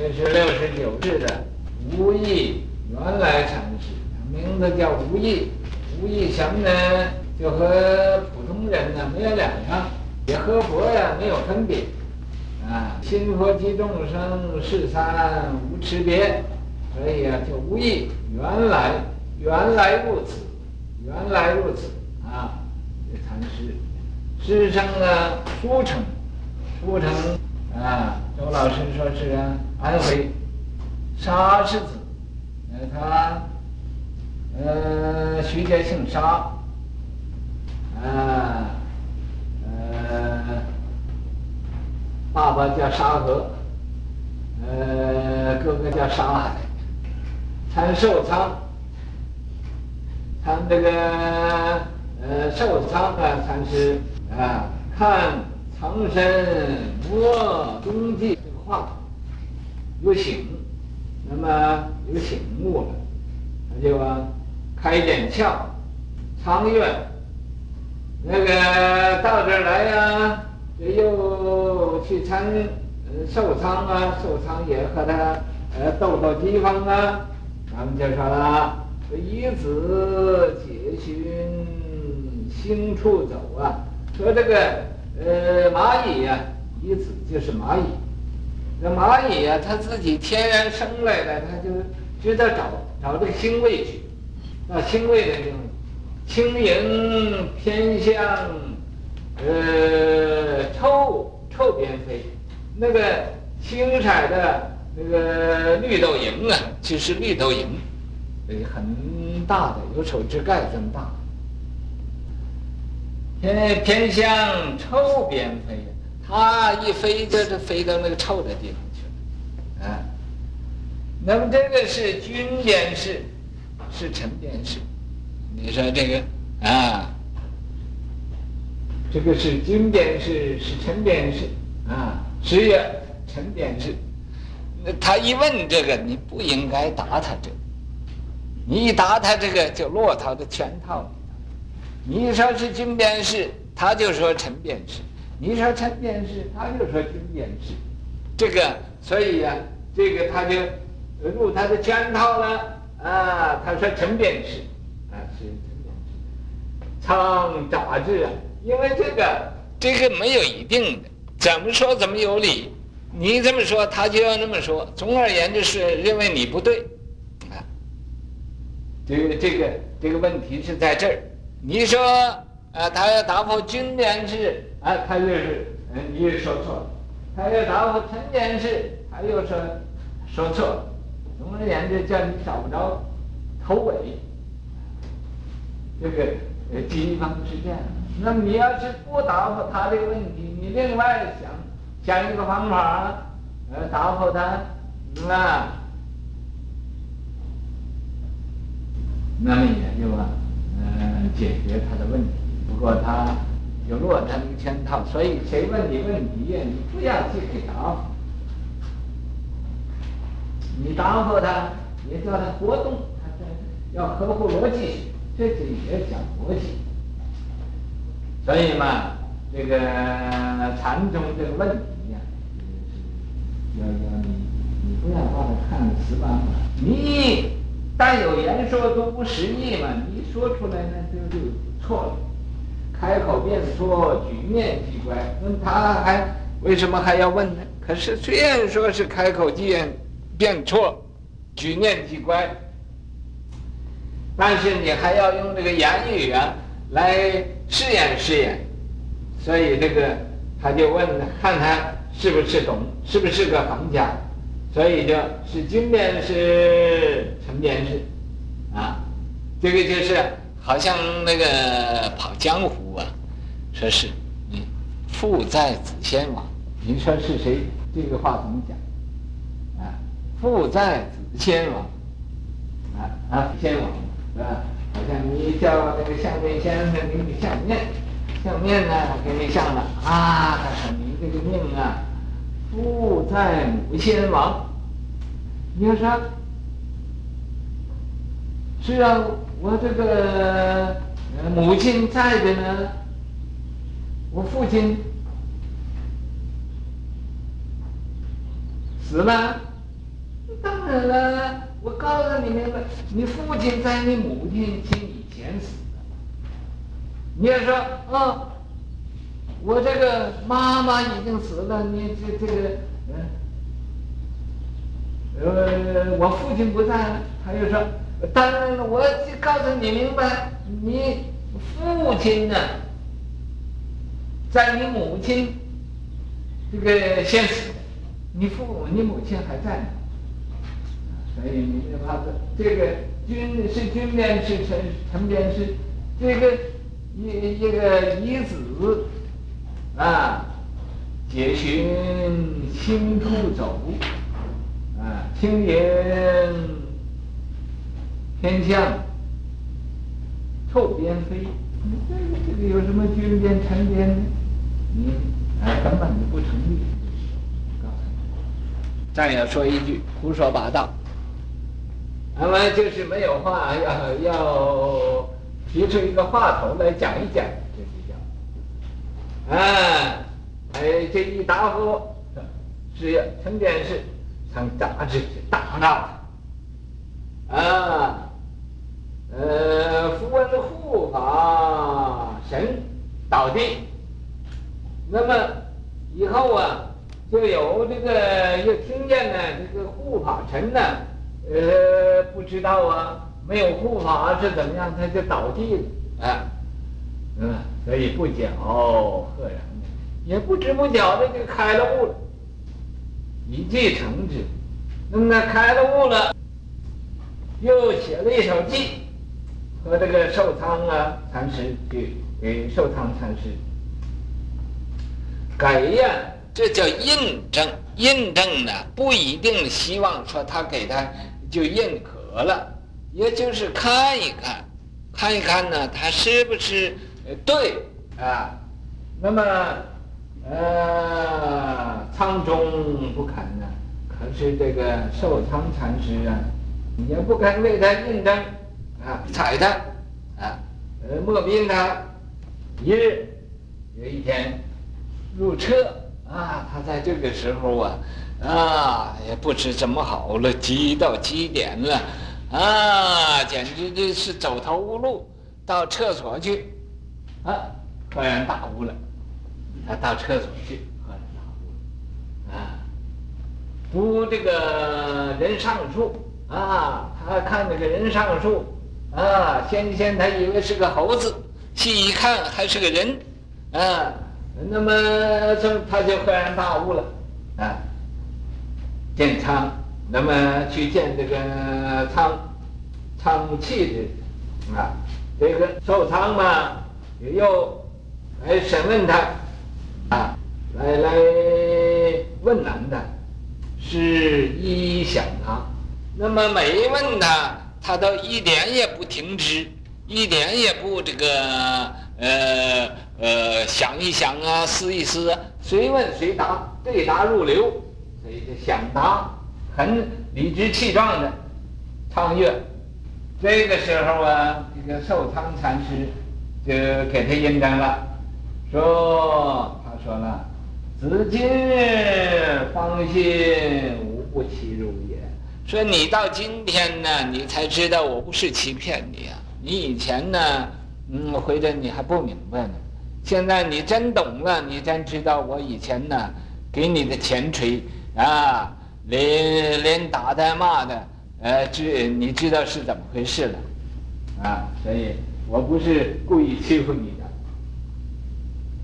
这是六十九世的无义原来禅师，名字叫无义。无义什么呢？就和普通人呢没有两样，也和佛呀没有分别。啊，心佛即众生，是三无差别。所以啊，就无义原来原来如此，原来如此啊。这禅师，师生呢，书成，书成啊。周老师说是安徽沙氏子，呃，他呃，徐家姓沙，啊，呃，爸爸叫沙河，呃，哥哥叫沙海，参寿昌，参这个呃寿昌啊，参是啊，看。藏身摸冬季这个话有醒，那么有醒悟了，他就啊开眼窍，长愿，那个到这儿来呀、这又去参呃寿仓啊，寿仓也和他呃斗斗地方啊，咱们就说了，以子解寻星处走啊，说这个。呃，蚂蚁呀、啊，以子就是蚂蚁。那蚂蚁呀、它自己天然生来的，它就知道找找这个腥味去。那腥味的地方，青萤偏向呃臭臭边飞。那个青彩的那个绿豆蝇啊，就是绿豆蝇，很大的，有手指盖这么大。偏偏向臭边飞，它一飞就是飞到那个臭的地方去了，啊。那么这个是君边识，是臣边识。你说这个啊，这个是君边识，是臣边识啊，是呀，臣边识。那他一问这个，你不应该答他这个，你一答他这个，就落他的圈套里。你说是金边识，他就说陈边识；你说陈边识，他就说金边识。这个，所以呀、啊，这个他就入他的圈套了啊。他说陈边识，啊，是陈边识。常杂志啊，因为这个这个没有一定的，怎么说怎么有理。你这么说，他就要那么说。总而言之是认为你不对，啊，这个这个这个问题是在这儿。你说，呃，他要答复君边识，啊，他就是，嗯，你也说错了；他要答复臣边识，他又说说错了。总而言之，叫你找不着头尾。这个呃，地方是这样。那么你要是不答复他这个问题，你另外想想一个方法，呃，答复他，啊，那么也就啊。解决他的问题。不过他有落他那个圈套，所以谁问你问题呀，你不要去给答复。你答复他，你叫他活动，他要合乎逻辑，这就也讲逻辑。所以嘛，这个禅宗这个问题呀，要要你，你不要把它看死板板，你。但有言说都不实意嘛，你一说出来呢就就错了，开口便错，举面即乖。那他还为什么还要问呢？可是虽然说是开口便便错，举面即乖，但是你还要用这个言语啊来试验试验，所以这个他就问，看他是不是懂，是不是个行家。所以就是君边识，臣边识，啊，这个就是好像那个跑江湖啊，说是你父在子先亡，你说是谁？这个话怎么讲？啊，父在子先亡，啊啊，先亡是吧？好像你叫那个相面先生给你相面，相面呢给你相了啊，他说你这个命啊。父在母先亡，你要说，是啊，我这个母亲在的呢，我父亲死了，当然了，我告诉你们了，你父亲在你母亲亲以前死的。你要说，哦，我这个妈妈已经死了，你这这个，嗯，呃，我父亲不在了，他又说，当然了，我告诉你明白，你父亲呢，在你母亲这个先死。你父母、你母亲还在呢，所以你就怕这这个军是军边是臣臣边是这个一一个遗子啊，解寻新出走啊，轻盈天降臭边飞，你这个这个有什么军边臣边呢？你哎根本就不成立。战友说一句，胡说八道。那么就是没有话，要要提出一个话头来讲一讲，哎，这一答复是陈天士曾大致大闹，啊，呃，符文护法神倒地，那么以后啊。就有这个，又听见呢，这个护法神呢，呃，不知道啊，没有护法是怎么样，他就倒地了，啊，嗯，所以不久赫然的，也不知不觉的就开了悟了，一计成之。那么呢，开了悟了，又写了一首记，和这个寿仓啊禅师去给寿仓禅师改呀。这叫印证，印证呢不一定希望说他给他就认可了，也就是看一看，看一看呢他是不是对啊？那么呃仓中不肯呢，可是这个寿仓禅师啊，也不肯为他应征啊，睬他啊，呃莫逼他。一日有一天入车。啊，他在这个时候啊，啊，也不知怎么好了，急到极点了，啊，简直就是走投无路，到厕所去，啊，恍然大悟了。他到厕所去，恍然大悟了，啊，读这个人上树，啊，他看那个人上树，啊，先前他以为是个猴子，细一看还是个人，啊。那么这他就恍然大悟了，啊，建仓，那么去建这个仓，仓气的，啊，这个寿仓嘛，也又来审问他，啊，来来问难他，是一一想他。那么每一问他，他都一点也不停止，一点也不这个，呃。呃，想一想啊，思一思啊，随问随答，对答如流，所以就想答，很理直气壮的唱乐。这个时候啊，这个寿昌禅师就给他印证了，说他说了，子今方信无不欺辱也。说你到今天呢，你才知道我不是欺骗你啊，你以前呢，嗯，或者你还不明白呢。现在你真懂了，你真知道我以前呢，给你的前锤啊，连连打带骂的，呃，知你知道是怎么回事了，啊，所以我不是故意欺负你的，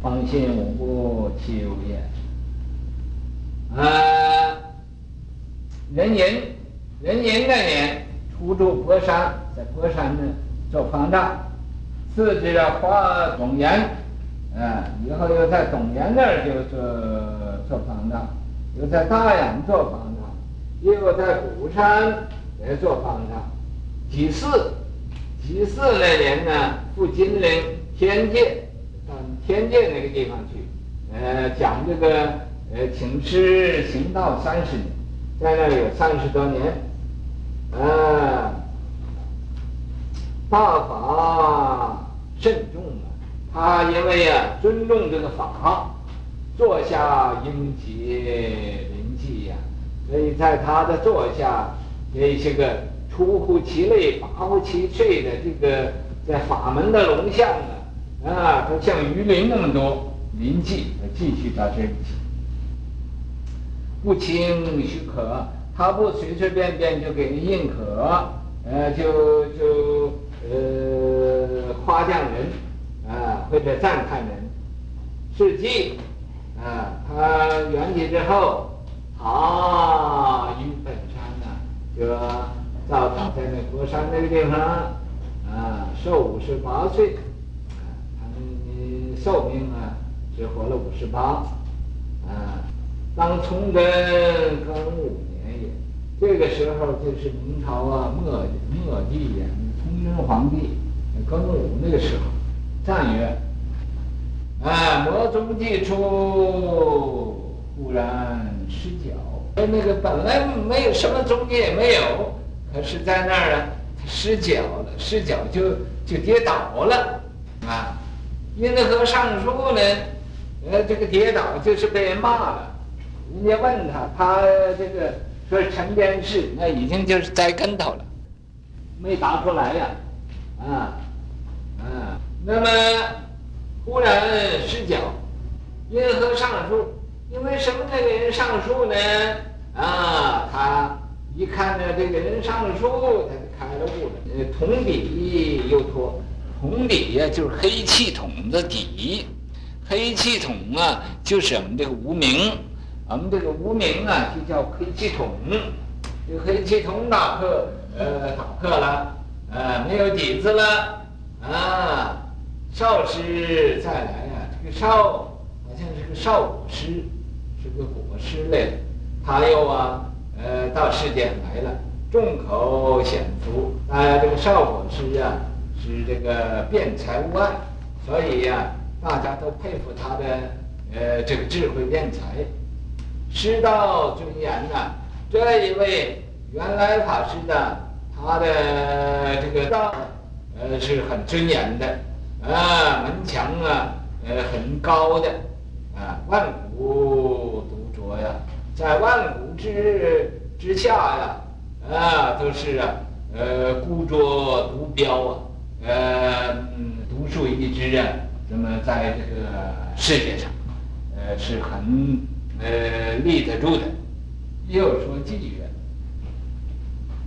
方信无不欺负你。啊，壬寅，壬寅那年出住博山，在博山呢做方丈，次之化董岩。啊，以后又在董岩那儿就做做方丈，又在大杨做方丈，又在鼓山也做方丈。几次，己巳那年呢，赴金陵天界，到天界那个地方去，呃，讲这个呃请师行道三十年，在那有三十多年，啊，大法慎重啊。他因为呀尊重这个法，坐下应结灵气呀，所以在他的座下这些个出乎其类、拔乎其萃的这个在法门的龙象啊，啊，它像鱼鳞那么多，临济继续到这里去，不清许可，他不随随便便就给人认可，呃，就就呃夸奖人啊，或者赞叹人，是迹啊，他圆寂之后，啊，于本山呢，就造塔在那佛山那个地方，啊，寿五十八岁，啊，他们寿命啊，只活了五十八，啊，当崇祯庚午年也，这个时候就是明朝啊末末帝呀，崇祯皇帝庚午那个时候，赞曰。啊，魔中既出，忽然失脚。哎，那个本来没有什么中介也没有，可是在那儿啊，他失脚了，失脚就就跌倒了。啊，因和尚书呢，呃，这个跌倒就是被人骂了。人家问他，他这个说沉淀式，那已经就是栽跟头了，没答出来呀。啊，啊，那么。忽然失脚，因何上书？因为什么那个人上书呢？啊，他一看呢，这个人上了书，他就开了悟了。呃，铜底又脱，铜底呀，就是黑气筒的底。黑气筒啊，就是我们这个无名，我们这个无名啊，就叫黑气筒。这个黑气筒打破，呃，打破了，呃，没有底子了，啊。少师再来呀、啊，这个少好像是个少果师，是个果师类的。他又啊，呃，到世间来了，众口显福。啊，这个少果师啊，是这个辩才无碍，所以呀、大家都佩服他的呃这个智慧辩才。师道尊严呐，这一位原来法师的，他的这个道呃是很尊严的。啊，门墙啊，呃，很高的，啊，万古独酌呀，在万古之之下呀，啊，都是啊，呃，孤酌独标啊，呃，独树一帜啊，那么在这个世界上，呃，是很呃立得住的。又说偈曰：“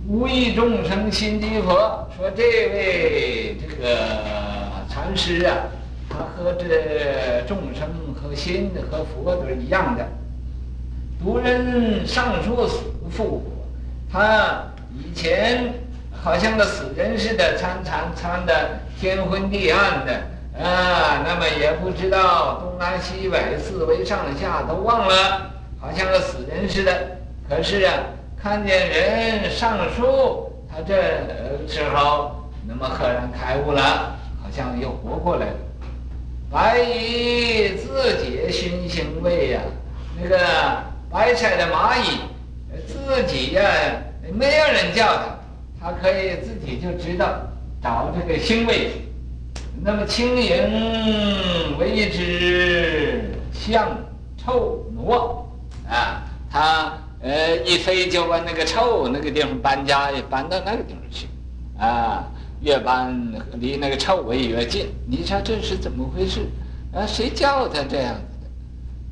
无意众生心即佛。”说这位这个。禅师啊，他和这众生和心和佛都是一样的。读人上书死复活，他以前好像个死人似的，参参参的天昏地暗的啊，那么也不知道东南西北四维上下都忘了，好像个死人似的。可是啊，看见人上书，他这时候那么赫然开悟了。好像又活过来了，白蚁自解寻行位呀，那个白菜的蚂蚁，自己呀，没有人叫它，它可以自己就知道找这个星位。那么轻盈为之向臭挪啊，它呃一飞就往那个臭那个地方搬家，也搬到那个地方去啊。越搬离那个臭味越近，你说这是怎么回事？啊，谁叫它这样子的？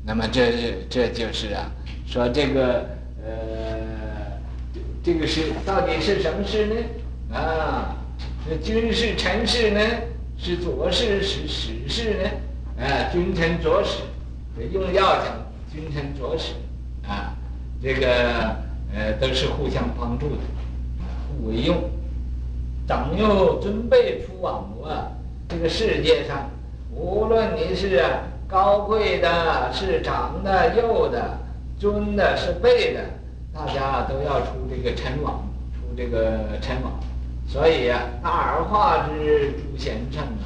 那么这这就是啊，说这个呃，这个是到底是什么事呢？啊，是君事臣事呢？是左事是史事呢？啊，君臣佐使，用药讲君臣佐使啊，这个呃都是互相帮助的，互为用。长幼尊卑出往来啊！这个世界上，无论你是高贵的、是长的、幼的、尊的、是卑的，大家都要出这个尘网，出这个尘网。所以啊，大而化之诸贤圣啊，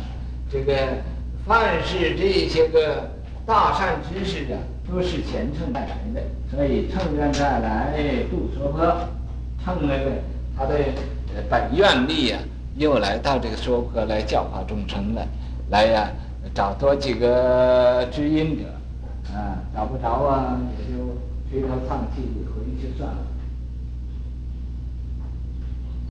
这个凡是这些个大善知识啊，都是贤圣带来的。所以乘愿再来度娑婆，乘那个他的。本愿力呀，又来到这个娑婆来教化众生了，来呀，找多几个知音者，啊，找不着啊，也就垂头丧气回去算了。